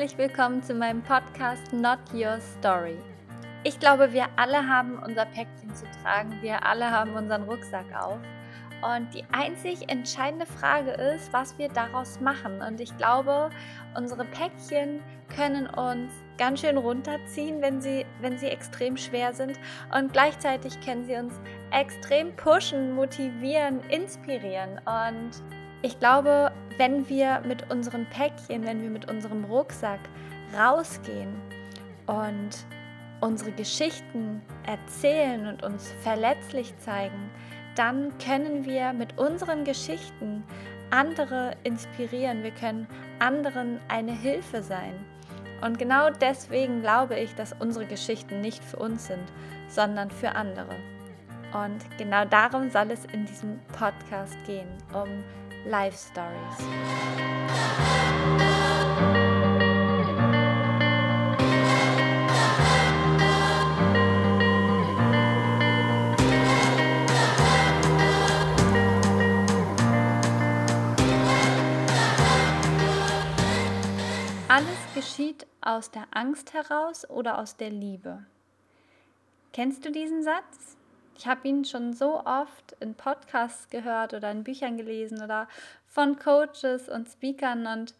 Herzlich willkommen zu meinem Podcast Not Your Story. Ich glaube, wir alle haben unser Päckchen zu tragen, wir alle haben unseren Rucksack auf. Und die einzig entscheidende Frage ist, was wir daraus machen. Und ich glaube, unsere Päckchen können uns ganz schön runterziehen, wenn sie, wenn sie extrem schwer sind. Und gleichzeitig können sie uns extrem pushen, motivieren, inspirieren. Und ich glaube, wenn wir mit unseren Päckchen, wenn wir mit unserem Rucksack rausgehen und unsere Geschichten erzählen und uns verletzlich zeigen, dann können wir mit unseren Geschichten andere inspirieren. Wir können anderen eine Hilfe sein. Und genau deswegen glaube ich, dass unsere Geschichten nicht für uns sind, sondern für andere. Und genau darum soll es in diesem Podcast gehen, um Life Stories. Alles geschieht aus der Angst heraus oder aus der Liebe. Kennst du diesen Satz? Ich habe ihn schon so oft in Podcasts gehört oder in Büchern gelesen oder von Coaches und Speakern und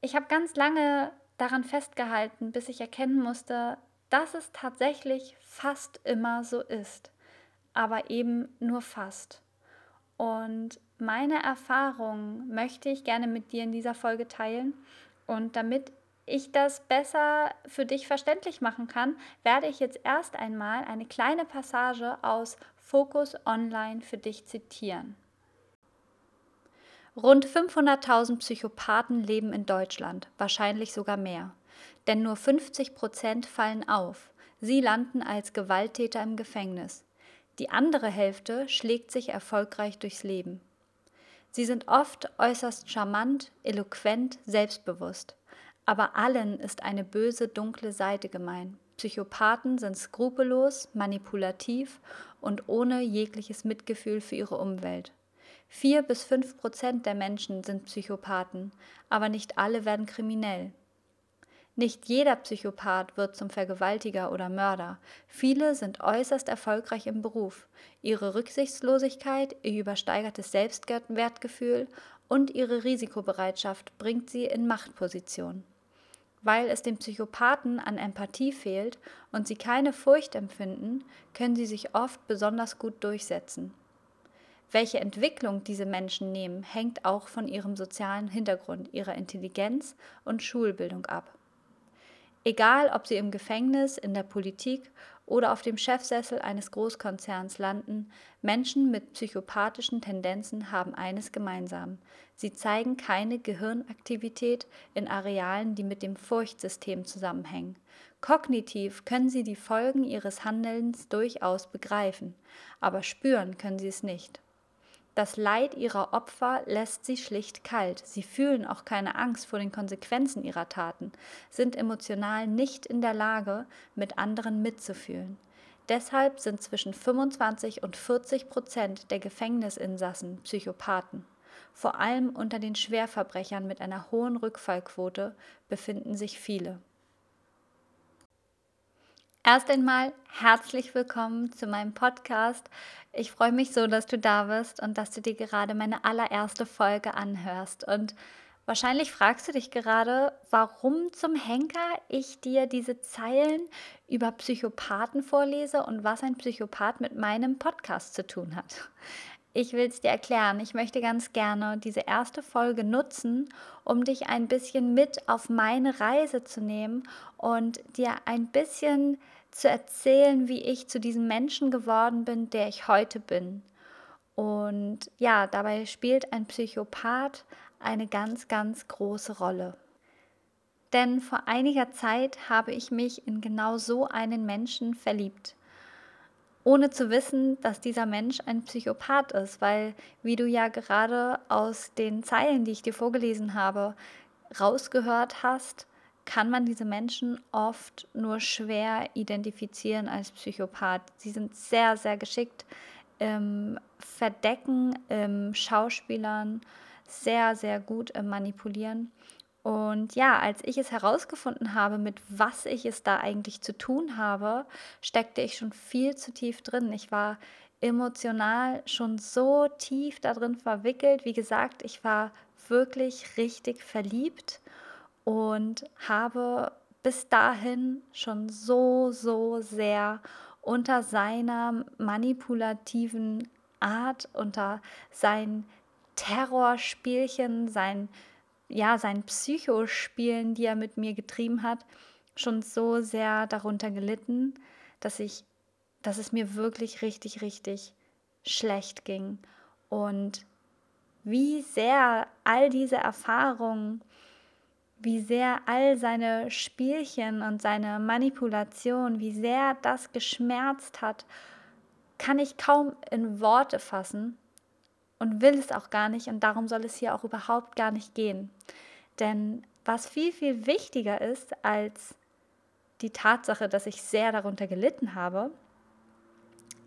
ich habe ganz lange daran festgehalten, bis ich erkennen musste, dass es tatsächlich fast immer so ist, aber eben nur fast. Und meine Erfahrungen möchte ich gerne mit dir in dieser Folge teilen und damit ich das besser für dich verständlich machen kann, werde ich jetzt erst einmal eine kleine Passage aus Focus Online für dich zitieren. Rund 500.000 Psychopathen leben in Deutschland, wahrscheinlich sogar mehr. Denn nur 50 Prozent fallen auf. Sie landen als Gewalttäter im Gefängnis. Die andere Hälfte schlägt sich erfolgreich durchs Leben. Sie sind oft äußerst charmant, eloquent, selbstbewusst. Aber allen ist eine böse, dunkle Seite gemein. Psychopathen sind skrupellos, manipulativ und ohne jegliches Mitgefühl für ihre Umwelt. Vier bis fünf Prozent der Menschen sind Psychopathen, aber nicht alle werden kriminell. Nicht jeder Psychopath wird zum Vergewaltiger oder Mörder. Viele sind äußerst erfolgreich im Beruf. Ihre Rücksichtslosigkeit, ihr übersteigertes Selbstwertgefühl und ihre Risikobereitschaft bringt sie in Machtpositionen. Weil es den Psychopathen an Empathie fehlt und sie keine Furcht empfinden, können sie sich oft besonders gut durchsetzen. Welche Entwicklung diese Menschen nehmen, hängt auch von ihrem sozialen Hintergrund, ihrer Intelligenz und Schulbildung ab. Egal, ob sie im Gefängnis, in der Politik oder auf dem Chefsessel eines Großkonzerns landen, Menschen mit psychopathischen Tendenzen haben eines gemeinsam. Sie zeigen keine Gehirnaktivität in Arealen, die mit dem Furchtsystem zusammenhängen. Kognitiv können sie die Folgen ihres Handelns durchaus begreifen, aber spüren können sie es nicht. Das Leid ihrer Opfer lässt sie schlicht kalt. Sie fühlen auch keine Angst vor den Konsequenzen ihrer Taten, sind emotional nicht in der Lage, mit anderen mitzufühlen. Deshalb sind zwischen 25 und 40 Prozent der Gefängnisinsassen Psychopathen. Vor allem unter den Schwerverbrechern mit einer hohen Rückfallquote befinden sich viele. Erst einmal herzlich willkommen zu meinem Podcast. Ich freue mich so, dass du da bist und dass du dir gerade meine allererste Folge anhörst. Und wahrscheinlich fragst du dich gerade, warum zum Henker ich dir diese Zeilen über Psychopathen vorlese und was ein Psychopath mit meinem Podcast zu tun hat. Ich will es dir erklären. Ich möchte ganz gerne diese erste Folge nutzen, um dich ein bisschen mit auf meine Reise zu nehmen und dir ein bisschen zu erzählen, wie ich zu diesem Menschen geworden bin, der ich heute bin. Und ja, dabei spielt ein Psychopath eine ganz, ganz große Rolle. Denn vor einiger Zeit habe ich mich in genau so einen Menschen verliebt, ohne zu wissen, dass dieser Mensch ein Psychopath ist, weil, wie du ja gerade aus den Zeilen, die ich dir vorgelesen habe, rausgehört hast, kann man diese Menschen oft nur schwer identifizieren als Psychopath. Sie sind sehr, sehr geschickt im Verdecken, im Schauspielern, sehr, sehr gut im Manipulieren. Und ja, als ich es herausgefunden habe, mit was ich es da eigentlich zu tun habe, steckte ich schon viel zu tief drin. Ich war emotional schon so tief darin verwickelt. Wie gesagt, ich war wirklich richtig verliebt und habe bis dahin schon so, so sehr unter seiner manipulativen Art, unter seinen Terrorspielchen, sein ja, sein Psychospielen, die er mit mir getrieben hat, schon so sehr darunter gelitten, dass ich, dass es mir wirklich richtig, richtig schlecht ging. Und wie sehr all diese Erfahrungen, wie sehr all seine Spielchen und seine Manipulation, wie sehr das geschmerzt hat, kann ich kaum in Worte fassen und will es auch gar nicht und darum soll es hier auch überhaupt gar nicht gehen. Denn was viel, viel wichtiger ist als die Tatsache, dass ich sehr darunter gelitten habe,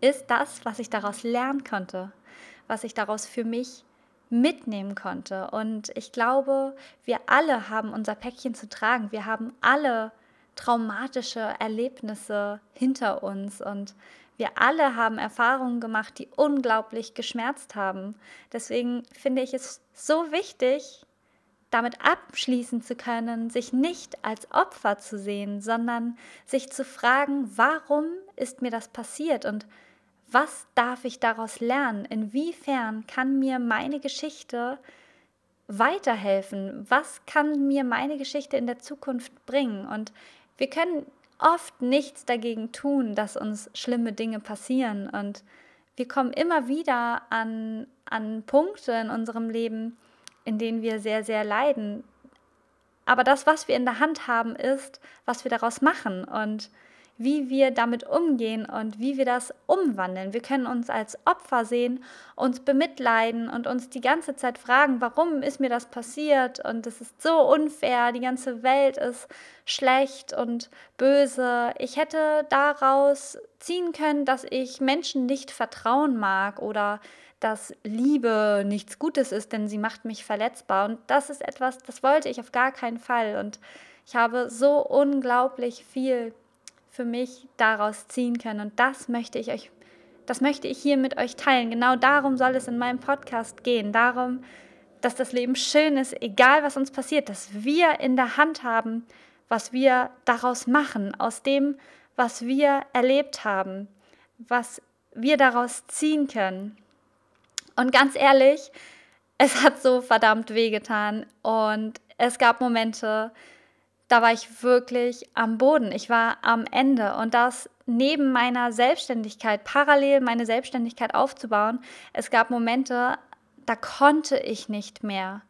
ist das, was ich daraus lernen konnte, was ich daraus für mich mitnehmen konnte. Und ich glaube, wir alle haben unser Päckchen zu tragen. Wir haben alle traumatische Erlebnisse hinter uns und wir alle haben Erfahrungen gemacht, die unglaublich geschmerzt haben. Deswegen finde ich es so wichtig, damit abschließen zu können, sich nicht als Opfer zu sehen, sondern sich zu fragen, warum ist mir das passiert und was darf ich daraus lernen? Inwiefern kann mir meine Geschichte weiterhelfen? Was kann mir meine Geschichte in der Zukunft bringen? Und wir können oft nichts dagegen tun, dass uns schlimme Dinge passieren. Und wir kommen immer wieder an, an Punkte in unserem Leben, in denen wir sehr, sehr leiden. Aber das, was wir in der Hand haben, ist, was wir daraus machen. Und wie wir damit umgehen und wie wir das umwandeln. Wir können uns als Opfer sehen, uns bemitleiden und uns die ganze Zeit fragen, warum ist mir das passiert und es ist so unfair, die ganze Welt ist schlecht und böse. Ich hätte daraus ziehen können, dass ich Menschen nicht vertrauen mag oder dass Liebe nichts Gutes ist, denn sie macht mich verletzbar. Und das ist etwas, das wollte ich auf gar keinen Fall. Und ich habe so unglaublich viel für mich daraus ziehen können. Und das möchte ich euch, das möchte ich hier mit euch teilen. Genau darum soll es in meinem Podcast gehen. Darum, dass das Leben schön ist, egal was uns passiert, dass wir in der Hand haben, was wir daraus machen, aus dem, was wir erlebt haben, was wir daraus ziehen können. Und ganz ehrlich, es hat so verdammt wehgetan und es gab Momente, da war ich wirklich am Boden. Ich war am Ende. Und das neben meiner Selbstständigkeit, parallel meine Selbstständigkeit aufzubauen, es gab Momente, da konnte ich nicht mehr.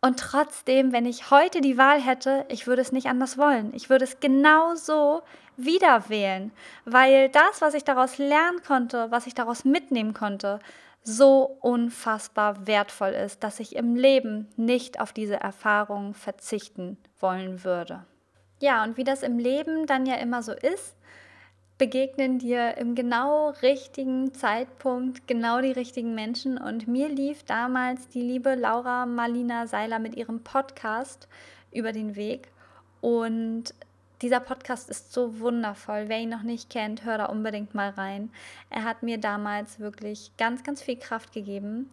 Und trotzdem, wenn ich heute die Wahl hätte, ich würde es nicht anders wollen. Ich würde es genauso wieder wählen, weil das, was ich daraus lernen konnte, was ich daraus mitnehmen konnte, so unfassbar wertvoll ist, dass ich im Leben nicht auf diese Erfahrung verzichten wollen würde. Ja, und wie das im Leben dann ja immer so ist, begegnen dir im genau richtigen Zeitpunkt genau die richtigen Menschen. Und mir lief damals die liebe Laura Marlina Seiler mit ihrem Podcast über den Weg. Und dieser Podcast ist so wundervoll. Wer ihn noch nicht kennt, hör da unbedingt mal rein. Er hat mir damals wirklich ganz, ganz viel Kraft gegeben.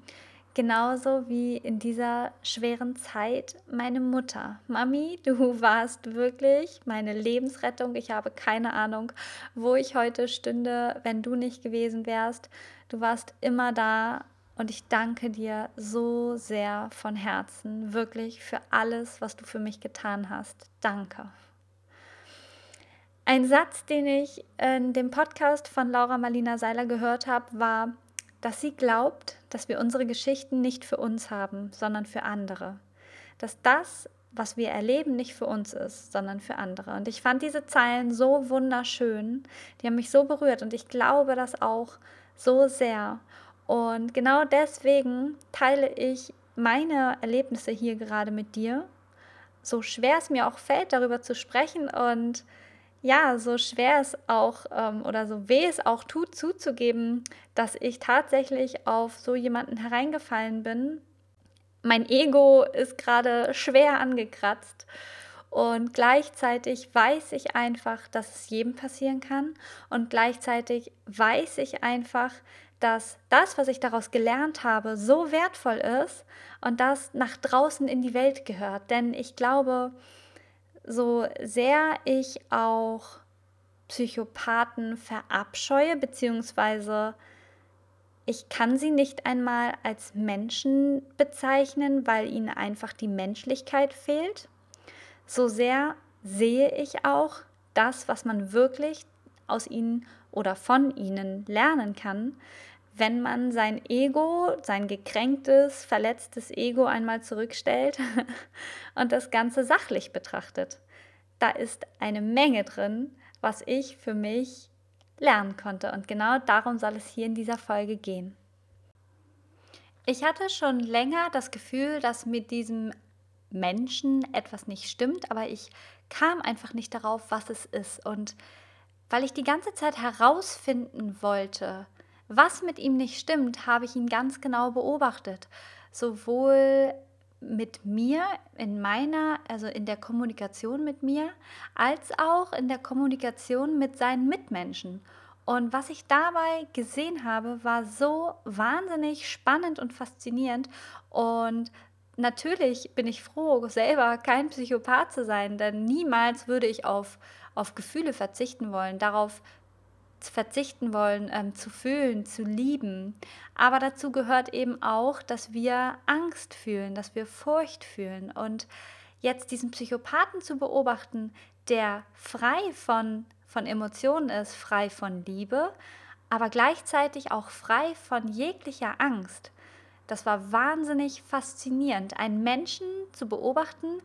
Genauso wie in dieser schweren Zeit meine Mutter. Mami, du warst wirklich meine Lebensrettung. Ich habe keine Ahnung, wo ich heute stünde, wenn du nicht gewesen wärst. Du warst immer da und ich danke dir so sehr von Herzen, wirklich für alles, was du für mich getan hast. Danke. Ein Satz, den ich in dem Podcast von Laura Marlina Seiler gehört habe, war, dass sie glaubt, dass wir unsere Geschichten nicht für uns haben, sondern für andere. Dass das, was wir erleben, nicht für uns ist, sondern für andere. Und ich fand diese Zeilen so wunderschön, die haben mich so berührt und ich glaube das auch so sehr. Und genau deswegen teile ich meine Erlebnisse hier gerade mit dir. So schwer es mir auch fällt, darüber zu sprechen und ja, so schwer es auch ähm, oder so weh es auch tut, zuzugeben, dass ich tatsächlich auf so jemanden hereingefallen bin, mein Ego ist gerade schwer angekratzt und gleichzeitig weiß ich einfach, dass es jedem passieren kann und gleichzeitig weiß ich einfach, dass das, was ich daraus gelernt habe, so wertvoll ist und das nach draußen in die Welt gehört. Denn ich glaube, so sehr ich auch Psychopathen verabscheue, beziehungsweise ich kann sie nicht einmal als Menschen bezeichnen, weil ihnen einfach die Menschlichkeit fehlt. So sehr sehe ich auch das, was man wirklich aus ihnen oder von ihnen lernen kann, wenn man sein Ego, sein gekränktes, verletztes Ego einmal zurückstellt und das Ganze sachlich betrachtet. Da ist eine Menge drin, was ich für mich lernen konnte. Und genau darum soll es hier in dieser Folge gehen. Ich hatte schon länger das Gefühl, dass mit diesem Menschen etwas nicht stimmt, aber ich kam einfach nicht darauf, was es ist. Und weil ich die ganze Zeit herausfinden wollte, was mit ihm nicht stimmt, habe ich ihn ganz genau beobachtet. Sowohl mit mir, in meiner, also in der Kommunikation mit mir, als auch in der Kommunikation mit seinen Mitmenschen. Und was ich dabei gesehen habe, war so wahnsinnig spannend und faszinierend. Und natürlich bin ich froh, selber kein Psychopath zu sein, denn niemals würde ich auf, auf Gefühle verzichten wollen, darauf verzichten wollen, ähm, zu fühlen, zu lieben. Aber dazu gehört eben auch, dass wir Angst fühlen, dass wir Furcht fühlen. Und jetzt diesen Psychopathen zu beobachten, der frei von, von Emotionen ist, frei von Liebe, aber gleichzeitig auch frei von jeglicher Angst. Das war wahnsinnig faszinierend, einen Menschen zu beobachten,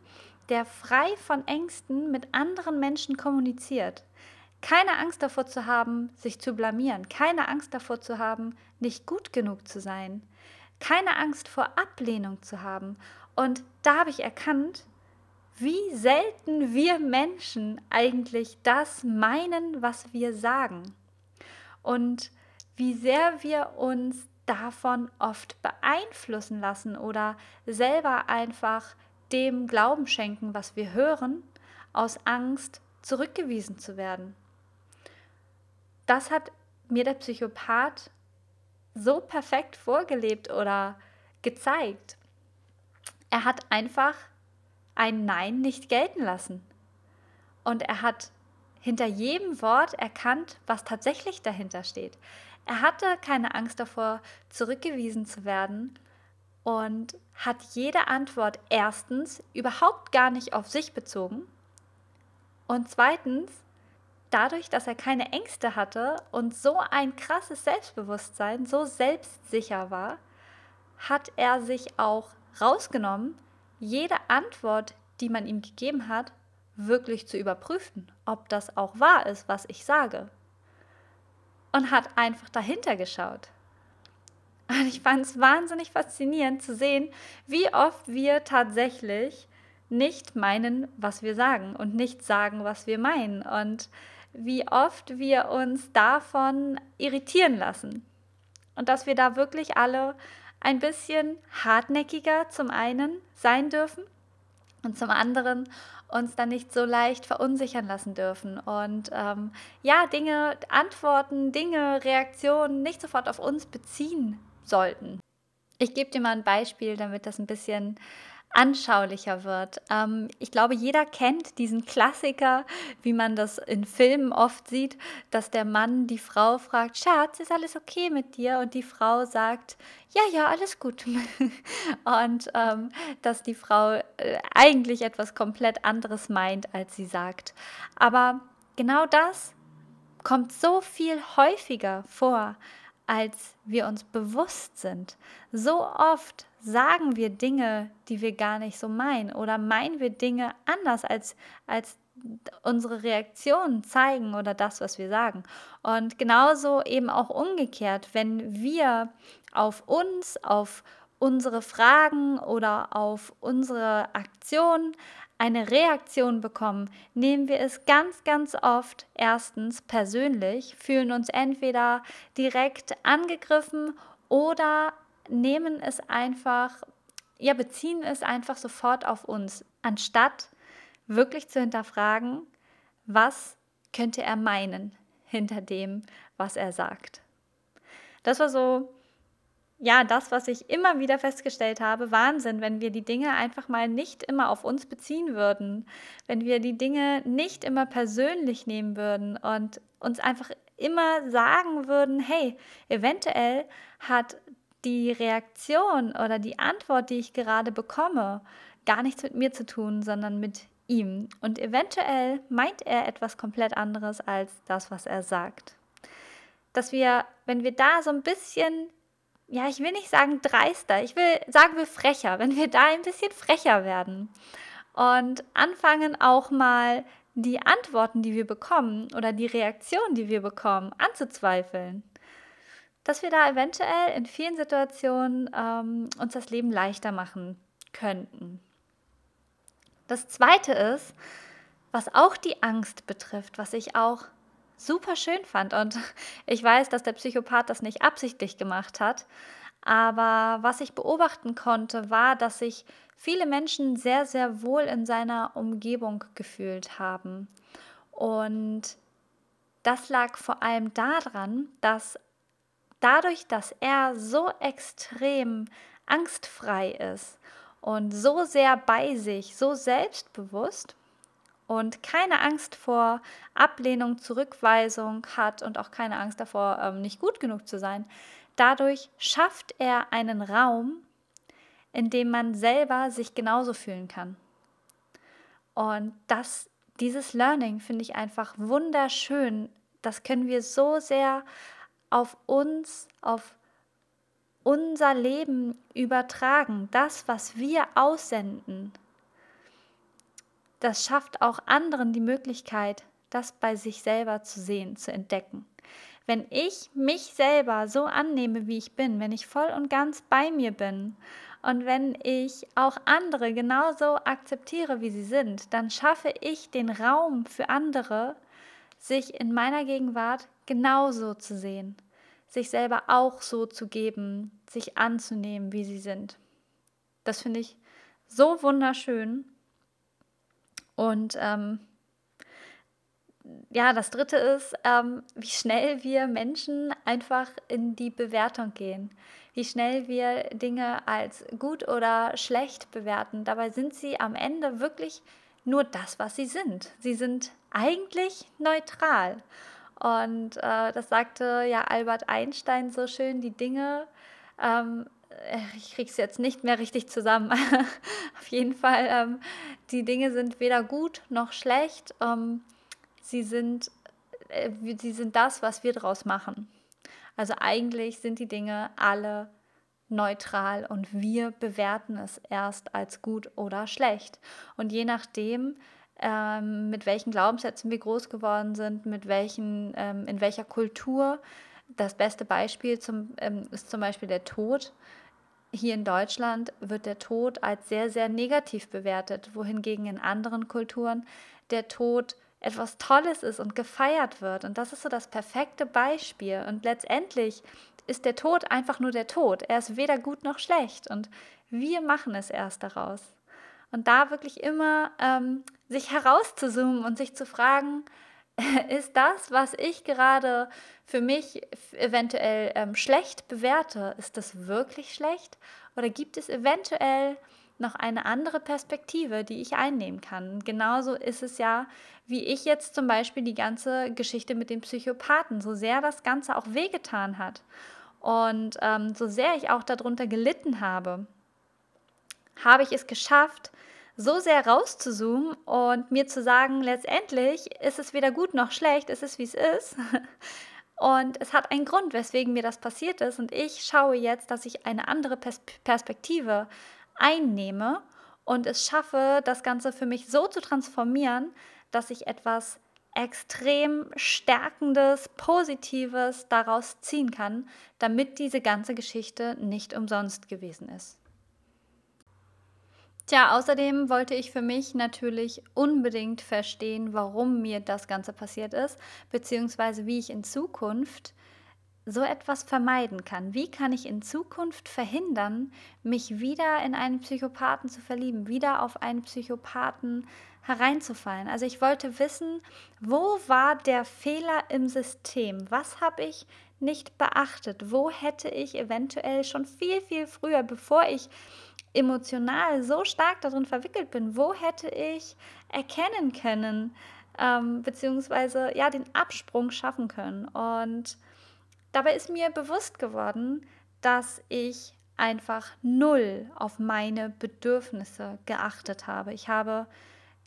der frei von Ängsten mit anderen Menschen kommuniziert. Keine Angst davor zu haben, sich zu blamieren. Keine Angst davor zu haben, nicht gut genug zu sein. Keine Angst vor Ablehnung zu haben. Und da habe ich erkannt, wie selten wir Menschen eigentlich das meinen, was wir sagen. Und wie sehr wir uns davon oft beeinflussen lassen oder selber einfach dem Glauben schenken, was wir hören, aus Angst zurückgewiesen zu werden das hat mir der Psychopath so perfekt vorgelebt oder gezeigt. Er hat einfach ein Nein nicht gelten lassen. Und er hat hinter jedem Wort erkannt, was tatsächlich dahinter steht. Er hatte keine Angst davor, zurückgewiesen zu werden und hat jede Antwort erstens überhaupt gar nicht auf sich bezogen und zweitens dadurch, dass er keine Ängste hatte und so ein krasses Selbstbewusstsein, so selbstsicher war, hat er sich auch rausgenommen, jede Antwort, die man ihm gegeben hat, wirklich zu überprüfen, ob das auch wahr ist, was ich sage. Und hat einfach dahinter geschaut. Und ich fand es wahnsinnig faszinierend zu sehen, wie oft wir tatsächlich nicht meinen, was wir sagen und nicht sagen, was wir meinen. Und wie oft wir uns davon irritieren lassen. Und dass wir da wirklich alle ein bisschen hartnäckiger zum einen sein dürfen und zum anderen uns dann nicht so leicht verunsichern lassen dürfen. Und ähm, ja, Dinge, Antworten, Dinge, Reaktionen nicht sofort auf uns beziehen sollten. Ich gebe dir mal ein Beispiel, damit das ein bisschen anschaulicher wird. Ähm, ich glaube, jeder kennt diesen Klassiker, wie man das in Filmen oft sieht, dass der Mann die Frau fragt, Schatz, ist alles okay mit dir? Und die Frau sagt, ja, ja, alles gut. und ähm, dass die Frau äh, eigentlich etwas komplett anderes meint, als sie sagt. Aber genau das kommt so viel häufiger vor, als wir uns bewusst sind. So oft sagen wir Dinge, die wir gar nicht so meinen oder meinen wir Dinge anders, als, als unsere Reaktionen zeigen oder das, was wir sagen. Und genauso eben auch umgekehrt, wenn wir auf uns, auf unsere Fragen oder auf unsere Aktionen eine Reaktion bekommen, nehmen wir es ganz, ganz oft erstens persönlich, fühlen uns entweder direkt angegriffen oder nehmen es einfach ja, beziehen es einfach sofort auf uns, anstatt wirklich zu hinterfragen, was könnte er meinen hinter dem, was er sagt. Das war so, ja, das, was ich immer wieder festgestellt habe, Wahnsinn, wenn wir die Dinge einfach mal nicht immer auf uns beziehen würden, wenn wir die Dinge nicht immer persönlich nehmen würden und uns einfach immer sagen würden, hey, eventuell hat die Reaktion oder die Antwort, die ich gerade bekomme, gar nichts mit mir zu tun, sondern mit ihm. Und eventuell meint er etwas komplett anderes als das, was er sagt. Dass wir, wenn wir da so ein bisschen, ja, ich will nicht sagen dreister, ich will sagen wir frecher, wenn wir da ein bisschen frecher werden und anfangen auch mal die Antworten, die wir bekommen oder die Reaktionen, die wir bekommen, anzuzweifeln. Dass wir da eventuell in vielen Situationen ähm, uns das Leben leichter machen könnten. Das Zweite ist, was auch die Angst betrifft, was ich auch super schön fand. Und ich weiß, dass der Psychopath das nicht absichtlich gemacht hat. Aber was ich beobachten konnte, war, dass sich viele Menschen sehr, sehr wohl in seiner Umgebung gefühlt haben. Und das lag vor allem daran, dass dadurch, dass er so extrem angstfrei ist und so sehr bei sich, so selbstbewusst und keine Angst vor Ablehnung, Zurückweisung hat und auch keine Angst davor, ähm, nicht gut genug zu sein, dadurch schafft er einen Raum, in dem man selber sich genauso fühlen kann. Und das, dieses Learning finde ich einfach wunderschön. Das können wir so sehr auf uns, auf unser Leben übertragen. Das, was wir aussenden, das schafft auch anderen die Möglichkeit, das bei sich selber zu sehen, zu entdecken. Wenn ich mich selber so annehme, wie ich bin, wenn ich voll und ganz bei mir bin und wenn ich auch andere genauso akzeptiere, wie sie sind, dann schaffe ich den Raum für andere, sich in meiner Gegenwart genauso zu sehen sich selber auch so zu geben, sich anzunehmen, wie sie sind. Das finde ich so wunderschön. Und ähm, ja, das Dritte ist, ähm, wie schnell wir Menschen einfach in die Bewertung gehen, wie schnell wir Dinge als gut oder schlecht bewerten. Dabei sind sie am Ende wirklich nur das, was sie sind. Sie sind eigentlich neutral. Und äh, das sagte ja Albert Einstein so schön, die Dinge, ähm, äh, ich kriege es jetzt nicht mehr richtig zusammen. Auf jeden Fall, ähm, die Dinge sind weder gut noch schlecht. Ähm, sie, sind, äh, sie sind das, was wir daraus machen. Also eigentlich sind die Dinge alle neutral und wir bewerten es erst als gut oder schlecht. Und je nachdem, ähm, mit welchen Glaubenssätzen wir groß geworden sind, mit welchen, ähm, in welcher Kultur. Das beste Beispiel zum, ähm, ist zum Beispiel der Tod. Hier in Deutschland wird der Tod als sehr, sehr negativ bewertet, wohingegen in anderen Kulturen der Tod etwas Tolles ist und gefeiert wird. Und das ist so das perfekte Beispiel. Und letztendlich ist der Tod einfach nur der Tod. Er ist weder gut noch schlecht. Und wir machen es erst daraus. Und da wirklich immer ähm, sich herauszuzoomen und sich zu fragen, ist das, was ich gerade für mich eventuell ähm, schlecht bewerte, ist das wirklich schlecht? Oder gibt es eventuell noch eine andere Perspektive, die ich einnehmen kann? Genauso ist es ja, wie ich jetzt zum Beispiel die ganze Geschichte mit den Psychopathen, so sehr das Ganze auch wehgetan hat und ähm, so sehr ich auch darunter gelitten habe, habe ich es geschafft, so sehr rauszuzoomen und mir zu sagen, letztendlich ist es weder gut noch schlecht, es ist wie es ist. Und es hat einen Grund, weswegen mir das passiert ist. Und ich schaue jetzt, dass ich eine andere Pers Perspektive einnehme und es schaffe, das Ganze für mich so zu transformieren, dass ich etwas extrem stärkendes, positives daraus ziehen kann, damit diese ganze Geschichte nicht umsonst gewesen ist. Tja, außerdem wollte ich für mich natürlich unbedingt verstehen, warum mir das Ganze passiert ist, beziehungsweise wie ich in Zukunft so etwas vermeiden kann. Wie kann ich in Zukunft verhindern, mich wieder in einen Psychopathen zu verlieben, wieder auf einen Psychopathen hereinzufallen? Also ich wollte wissen, wo war der Fehler im System? Was habe ich nicht beachtet? Wo hätte ich eventuell schon viel, viel früher, bevor ich emotional so stark darin verwickelt bin, wo hätte ich erkennen können, ähm, beziehungsweise ja, den Absprung schaffen können? Und Dabei ist mir bewusst geworden, dass ich einfach null auf meine Bedürfnisse geachtet habe. Ich habe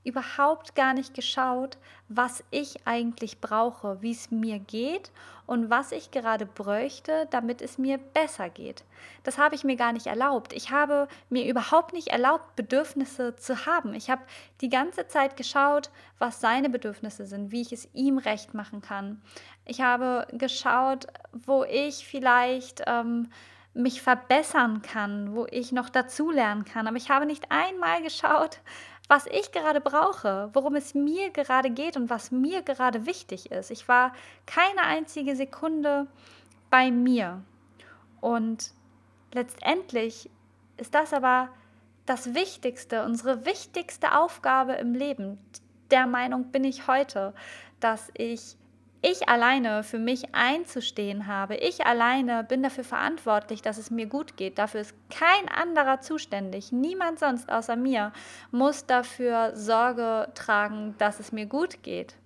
überhaupt gar nicht geschaut, was ich eigentlich brauche, wie es mir geht und was ich gerade bräuchte, damit es mir besser geht. Das habe ich mir gar nicht erlaubt. Ich habe mir überhaupt nicht erlaubt, Bedürfnisse zu haben. Ich habe die ganze Zeit geschaut, was seine Bedürfnisse sind, wie ich es ihm recht machen kann. Ich habe geschaut, wo ich vielleicht ähm, mich verbessern kann, wo ich noch dazulernen kann. Aber ich habe nicht einmal geschaut, was ich gerade brauche, worum es mir gerade geht und was mir gerade wichtig ist. Ich war keine einzige Sekunde bei mir. Und letztendlich ist das aber das Wichtigste, unsere wichtigste Aufgabe im Leben. Der Meinung bin ich heute, dass ich ich alleine für mich einzustehen habe. Ich alleine bin dafür verantwortlich, dass es mir gut geht. Dafür ist kein anderer zuständig. Niemand sonst außer mir muss dafür Sorge tragen, dass es mir gut geht.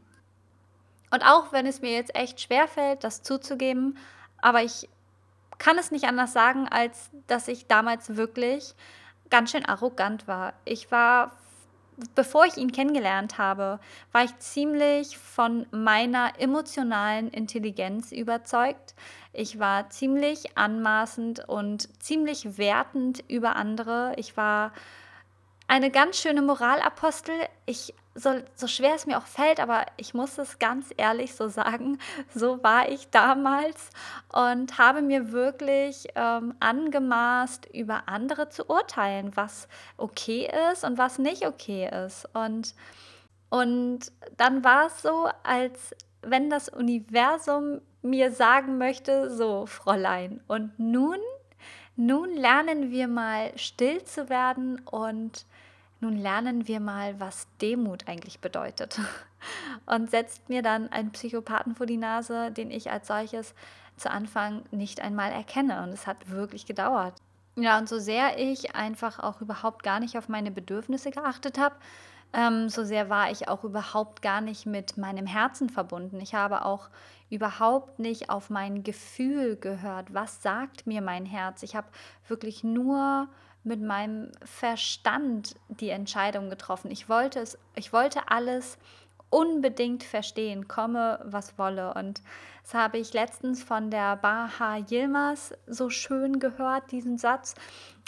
Und auch wenn es mir jetzt echt schwer fällt, das zuzugeben, aber ich kann es nicht anders sagen, als dass ich damals wirklich ganz schön arrogant war. Ich war bevor ich ihn kennengelernt habe, war ich ziemlich von meiner emotionalen Intelligenz überzeugt. Ich war ziemlich anmaßend und ziemlich wertend über andere. Ich war eine ganz schöne Moralapostel. Ich so, so schwer es mir auch fällt, aber ich muss es ganz ehrlich so sagen, so war ich damals und habe mir wirklich ähm, angemaßt, über andere zu urteilen, was okay ist und was nicht okay ist. Und, und dann war es so, als wenn das Universum mir sagen möchte, so Fräulein, und nun, nun lernen wir mal still zu werden und nun lernen wir mal, was Demut eigentlich bedeutet. Und setzt mir dann einen Psychopathen vor die Nase, den ich als solches zu Anfang nicht einmal erkenne. Und es hat wirklich gedauert. Ja, und so sehr ich einfach auch überhaupt gar nicht auf meine Bedürfnisse geachtet habe, ähm, so sehr war ich auch überhaupt gar nicht mit meinem Herzen verbunden. Ich habe auch überhaupt nicht auf mein Gefühl gehört. Was sagt mir mein Herz? Ich habe wirklich nur mit meinem Verstand die Entscheidung getroffen. Ich wollte es, ich wollte alles unbedingt verstehen, komme was wolle. Und das habe ich letztens von der Baha Yilmaz so schön gehört, diesen Satz.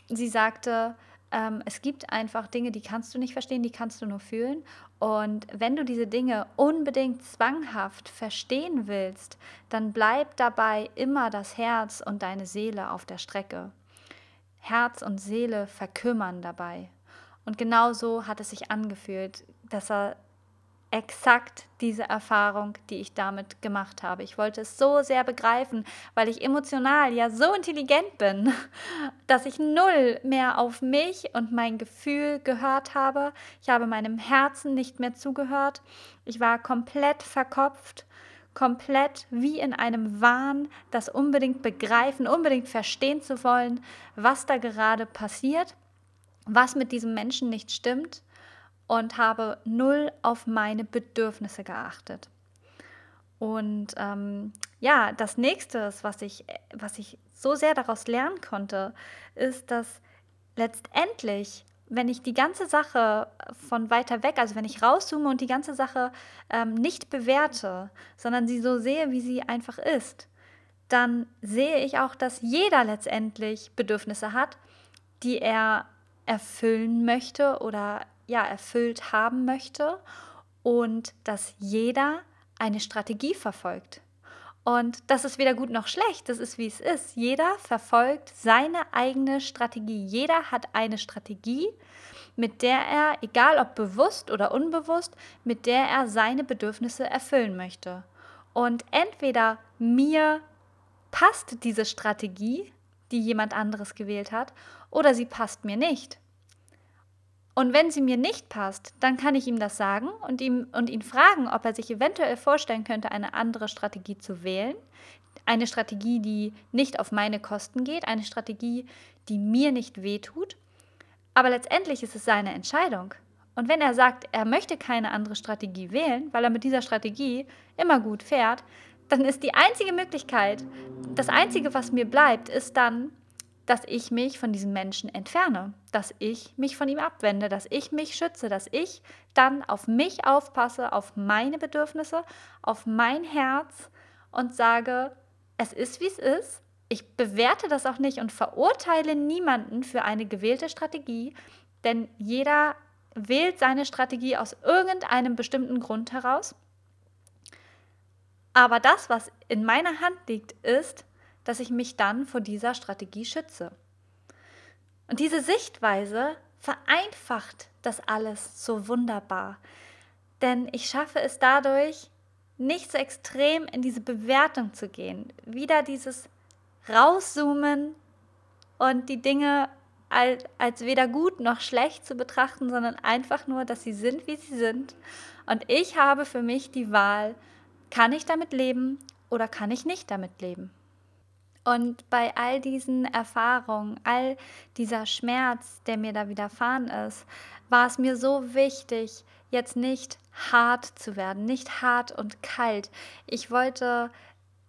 Sie sagte, ähm, es gibt einfach Dinge, die kannst du nicht verstehen, die kannst du nur fühlen. Und wenn du diese Dinge unbedingt zwanghaft verstehen willst, dann bleib dabei immer das Herz und deine Seele auf der Strecke. Herz und Seele verkümmern dabei. Und genau so hat es sich angefühlt, dass er exakt diese Erfahrung, die ich damit gemacht habe. Ich wollte es so sehr begreifen, weil ich emotional ja so intelligent bin, dass ich null mehr auf mich und mein Gefühl gehört habe. Ich habe meinem Herzen nicht mehr zugehört. Ich war komplett verkopft komplett wie in einem Wahn, das unbedingt begreifen, unbedingt verstehen zu wollen, was da gerade passiert, was mit diesem Menschen nicht stimmt und habe null auf meine Bedürfnisse geachtet. Und ähm, ja, das nächste, was ich, was ich so sehr daraus lernen konnte, ist, dass letztendlich wenn ich die ganze Sache von weiter weg, also wenn ich rauszoome und die ganze Sache ähm, nicht bewerte, sondern sie so sehe, wie sie einfach ist, dann sehe ich auch, dass jeder letztendlich Bedürfnisse hat, die er erfüllen möchte oder ja, erfüllt haben möchte und dass jeder eine Strategie verfolgt. Und das ist weder gut noch schlecht, das ist wie es ist. Jeder verfolgt seine eigene Strategie. Jeder hat eine Strategie, mit der er, egal ob bewusst oder unbewusst, mit der er seine Bedürfnisse erfüllen möchte. Und entweder mir passt diese Strategie, die jemand anderes gewählt hat, oder sie passt mir nicht. Und wenn sie mir nicht passt, dann kann ich ihm das sagen und, ihm, und ihn fragen, ob er sich eventuell vorstellen könnte, eine andere Strategie zu wählen. Eine Strategie, die nicht auf meine Kosten geht, eine Strategie, die mir nicht wehtut. Aber letztendlich ist es seine Entscheidung. Und wenn er sagt, er möchte keine andere Strategie wählen, weil er mit dieser Strategie immer gut fährt, dann ist die einzige Möglichkeit, das Einzige, was mir bleibt, ist dann, dass ich mich von diesem Menschen entferne, dass ich mich von ihm abwende, dass ich mich schütze, dass ich dann auf mich aufpasse, auf meine Bedürfnisse, auf mein Herz und sage, es ist, wie es ist. Ich bewerte das auch nicht und verurteile niemanden für eine gewählte Strategie, denn jeder wählt seine Strategie aus irgendeinem bestimmten Grund heraus. Aber das, was in meiner Hand liegt, ist, dass ich mich dann vor dieser Strategie schütze. Und diese Sichtweise vereinfacht das alles so wunderbar. Denn ich schaffe es dadurch, nicht so extrem in diese Bewertung zu gehen. Wieder dieses Rauszoomen und die Dinge als, als weder gut noch schlecht zu betrachten, sondern einfach nur, dass sie sind, wie sie sind. Und ich habe für mich die Wahl, kann ich damit leben oder kann ich nicht damit leben? Und bei all diesen Erfahrungen, all dieser Schmerz, der mir da widerfahren ist, war es mir so wichtig, jetzt nicht hart zu werden, nicht hart und kalt. Ich wollte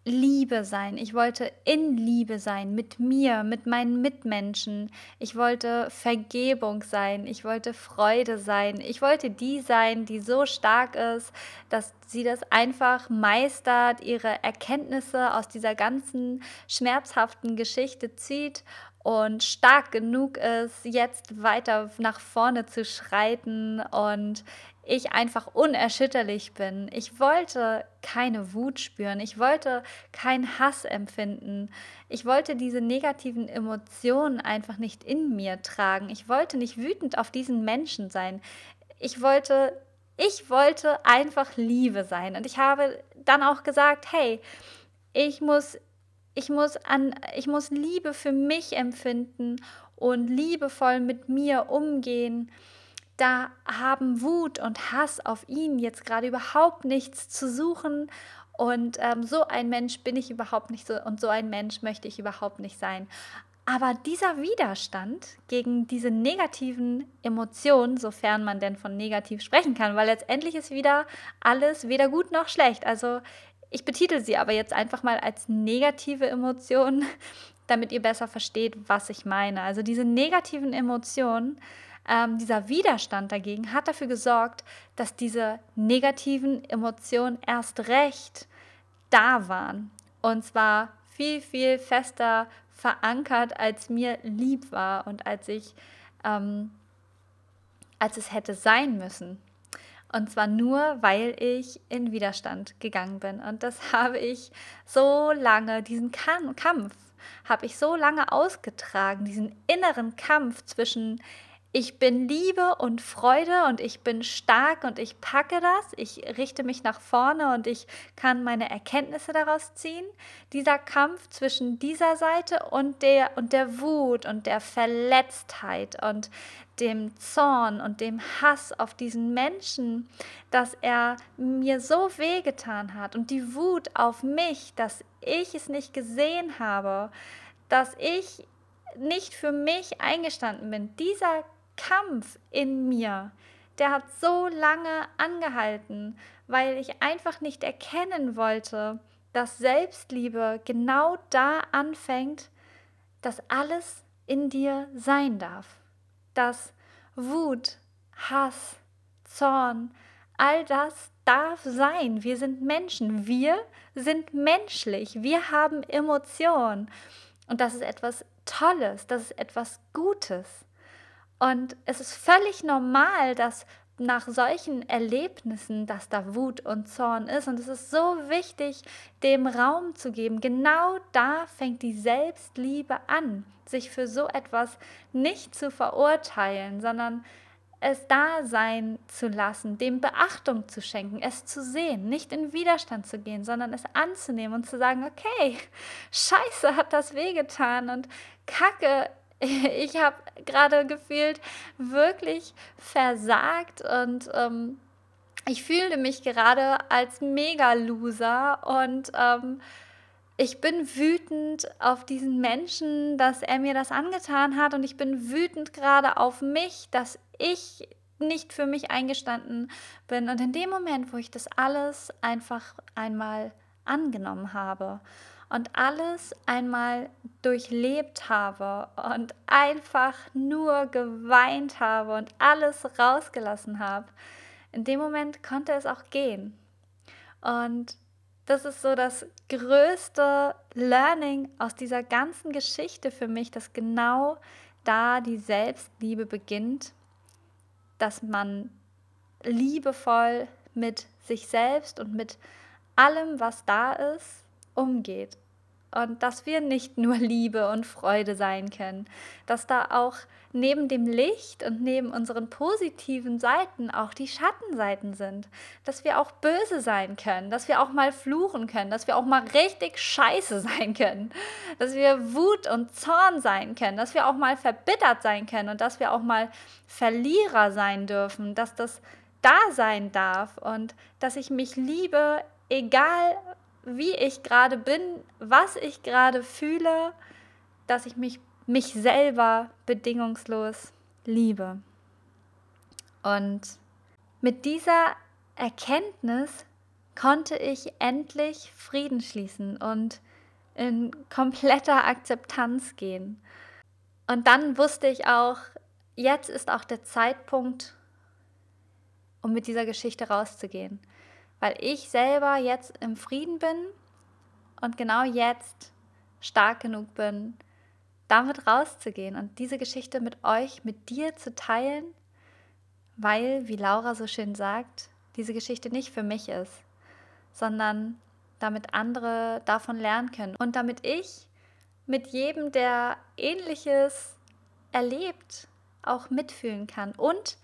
Liebe sein. Ich wollte in Liebe sein mit mir, mit meinen Mitmenschen. Ich wollte Vergebung sein. Ich wollte Freude sein. Ich wollte die sein, die so stark ist, dass sie das einfach meistert, ihre Erkenntnisse aus dieser ganzen schmerzhaften Geschichte zieht und stark genug ist, jetzt weiter nach vorne zu schreiten und ich einfach unerschütterlich bin. Ich wollte keine Wut spüren. Ich wollte keinen Hass empfinden. Ich wollte diese negativen Emotionen einfach nicht in mir tragen. Ich wollte nicht wütend auf diesen Menschen sein. Ich wollte, ich wollte einfach Liebe sein. Und ich habe dann auch gesagt, hey, ich muss, ich muss an, ich muss Liebe für mich empfinden und liebevoll mit mir umgehen da haben Wut und Hass auf ihn jetzt gerade überhaupt nichts zu suchen. Und ähm, so ein Mensch bin ich überhaupt nicht so und so ein Mensch möchte ich überhaupt nicht sein. Aber dieser Widerstand gegen diese negativen Emotionen, sofern man denn von negativ sprechen kann, weil letztendlich ist wieder alles weder gut noch schlecht. Also ich betitel sie aber jetzt einfach mal als negative Emotionen, damit ihr besser versteht, was ich meine. Also diese negativen Emotionen ähm, dieser Widerstand dagegen hat dafür gesorgt, dass diese negativen Emotionen erst recht da waren. Und zwar viel, viel fester verankert, als mir lieb war und als ich, ähm, als es hätte sein müssen. Und zwar nur, weil ich in Widerstand gegangen bin. Und das habe ich so lange, diesen Kampf, habe ich so lange ausgetragen, diesen inneren Kampf zwischen ich bin Liebe und Freude und ich bin stark und ich packe das, ich richte mich nach vorne und ich kann meine Erkenntnisse daraus ziehen. Dieser Kampf zwischen dieser Seite und der und der Wut und der Verletztheit und dem Zorn und dem Hass auf diesen Menschen, dass er mir so wehgetan hat und die Wut auf mich, dass ich es nicht gesehen habe, dass ich nicht für mich eingestanden bin. Dieser Kampf in mir, der hat so lange angehalten, weil ich einfach nicht erkennen wollte, dass Selbstliebe genau da anfängt, dass alles in dir sein darf. Dass Wut, Hass, Zorn, all das darf sein. Wir sind Menschen. Wir sind menschlich. Wir haben Emotionen. Und das ist etwas Tolles. Das ist etwas Gutes. Und es ist völlig normal, dass nach solchen Erlebnissen, dass da Wut und Zorn ist. Und es ist so wichtig, dem Raum zu geben. Genau da fängt die Selbstliebe an, sich für so etwas nicht zu verurteilen, sondern es da sein zu lassen, dem Beachtung zu schenken, es zu sehen, nicht in Widerstand zu gehen, sondern es anzunehmen und zu sagen, okay, scheiße, hat das wehgetan und kacke, ich habe gerade gefühlt wirklich versagt und ähm, ich fühlte mich gerade als Mega-Loser und ähm, ich bin wütend auf diesen Menschen, dass er mir das angetan hat und ich bin wütend gerade auf mich, dass ich nicht für mich eingestanden bin. Und in dem Moment, wo ich das alles einfach einmal angenommen habe und alles einmal durchlebt habe und einfach nur geweint habe und alles rausgelassen habe, in dem Moment konnte es auch gehen. Und das ist so das größte Learning aus dieser ganzen Geschichte für mich, dass genau da die Selbstliebe beginnt, dass man liebevoll mit sich selbst und mit allem, was da ist, umgeht. Und dass wir nicht nur Liebe und Freude sein können, dass da auch neben dem Licht und neben unseren positiven Seiten auch die Schattenseiten sind, dass wir auch böse sein können, dass wir auch mal fluchen können, dass wir auch mal richtig scheiße sein können, dass wir Wut und Zorn sein können, dass wir auch mal verbittert sein können und dass wir auch mal Verlierer sein dürfen, dass das da sein darf und dass ich mich liebe, egal wie ich gerade bin, was ich gerade fühle, dass ich mich, mich selber bedingungslos liebe. Und mit dieser Erkenntnis konnte ich endlich Frieden schließen und in kompletter Akzeptanz gehen. Und dann wusste ich auch, jetzt ist auch der Zeitpunkt, um mit dieser Geschichte rauszugehen weil ich selber jetzt im Frieden bin und genau jetzt stark genug bin, damit rauszugehen und diese Geschichte mit euch, mit dir zu teilen, weil, wie Laura so schön sagt, diese Geschichte nicht für mich ist, sondern damit andere davon lernen können und damit ich mit jedem, der ähnliches erlebt, auch mitfühlen kann und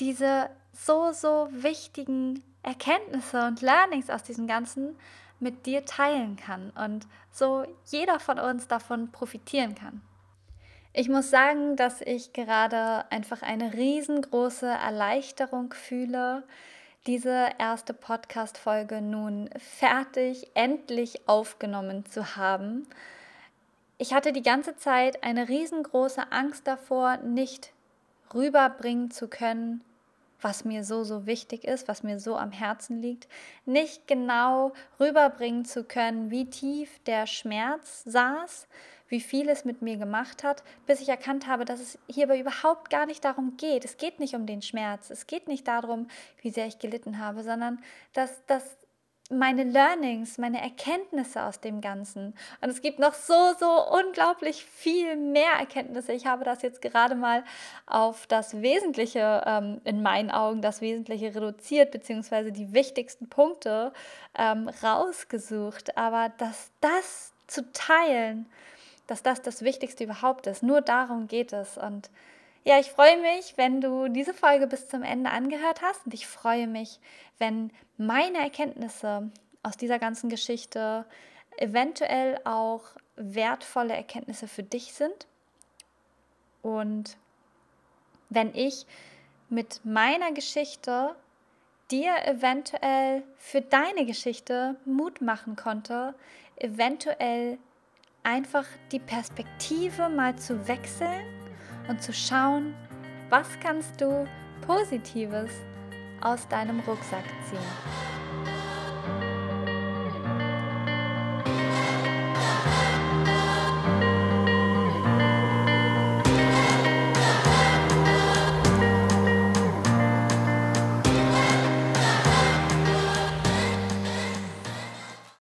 diese so, so wichtigen Erkenntnisse und Learnings aus diesem Ganzen mit dir teilen kann und so jeder von uns davon profitieren kann. Ich muss sagen, dass ich gerade einfach eine riesengroße Erleichterung fühle, diese erste Podcast-Folge nun fertig, endlich aufgenommen zu haben. Ich hatte die ganze Zeit eine riesengroße Angst davor, nicht rüberbringen zu können, was mir so, so wichtig ist, was mir so am Herzen liegt, nicht genau rüberbringen zu können, wie tief der Schmerz saß, wie viel es mit mir gemacht hat, bis ich erkannt habe, dass es hierbei überhaupt gar nicht darum geht. Es geht nicht um den Schmerz, es geht nicht darum, wie sehr ich gelitten habe, sondern dass, dass meine Learnings, meine Erkenntnisse aus dem Ganzen. Und es gibt noch so, so unglaublich viel mehr Erkenntnisse. Ich habe das jetzt gerade mal auf das Wesentliche, ähm, in meinen Augen, das Wesentliche reduziert, beziehungsweise die wichtigsten Punkte ähm, rausgesucht. Aber dass das zu teilen, dass das das Wichtigste überhaupt ist, nur darum geht es. Und ja, ich freue mich, wenn du diese Folge bis zum Ende angehört hast. Und ich freue mich, wenn meine Erkenntnisse aus dieser ganzen Geschichte eventuell auch wertvolle Erkenntnisse für dich sind. Und wenn ich mit meiner Geschichte dir eventuell für deine Geschichte Mut machen konnte, eventuell einfach die Perspektive mal zu wechseln und zu schauen, was kannst du Positives aus deinem Rucksack ziehen.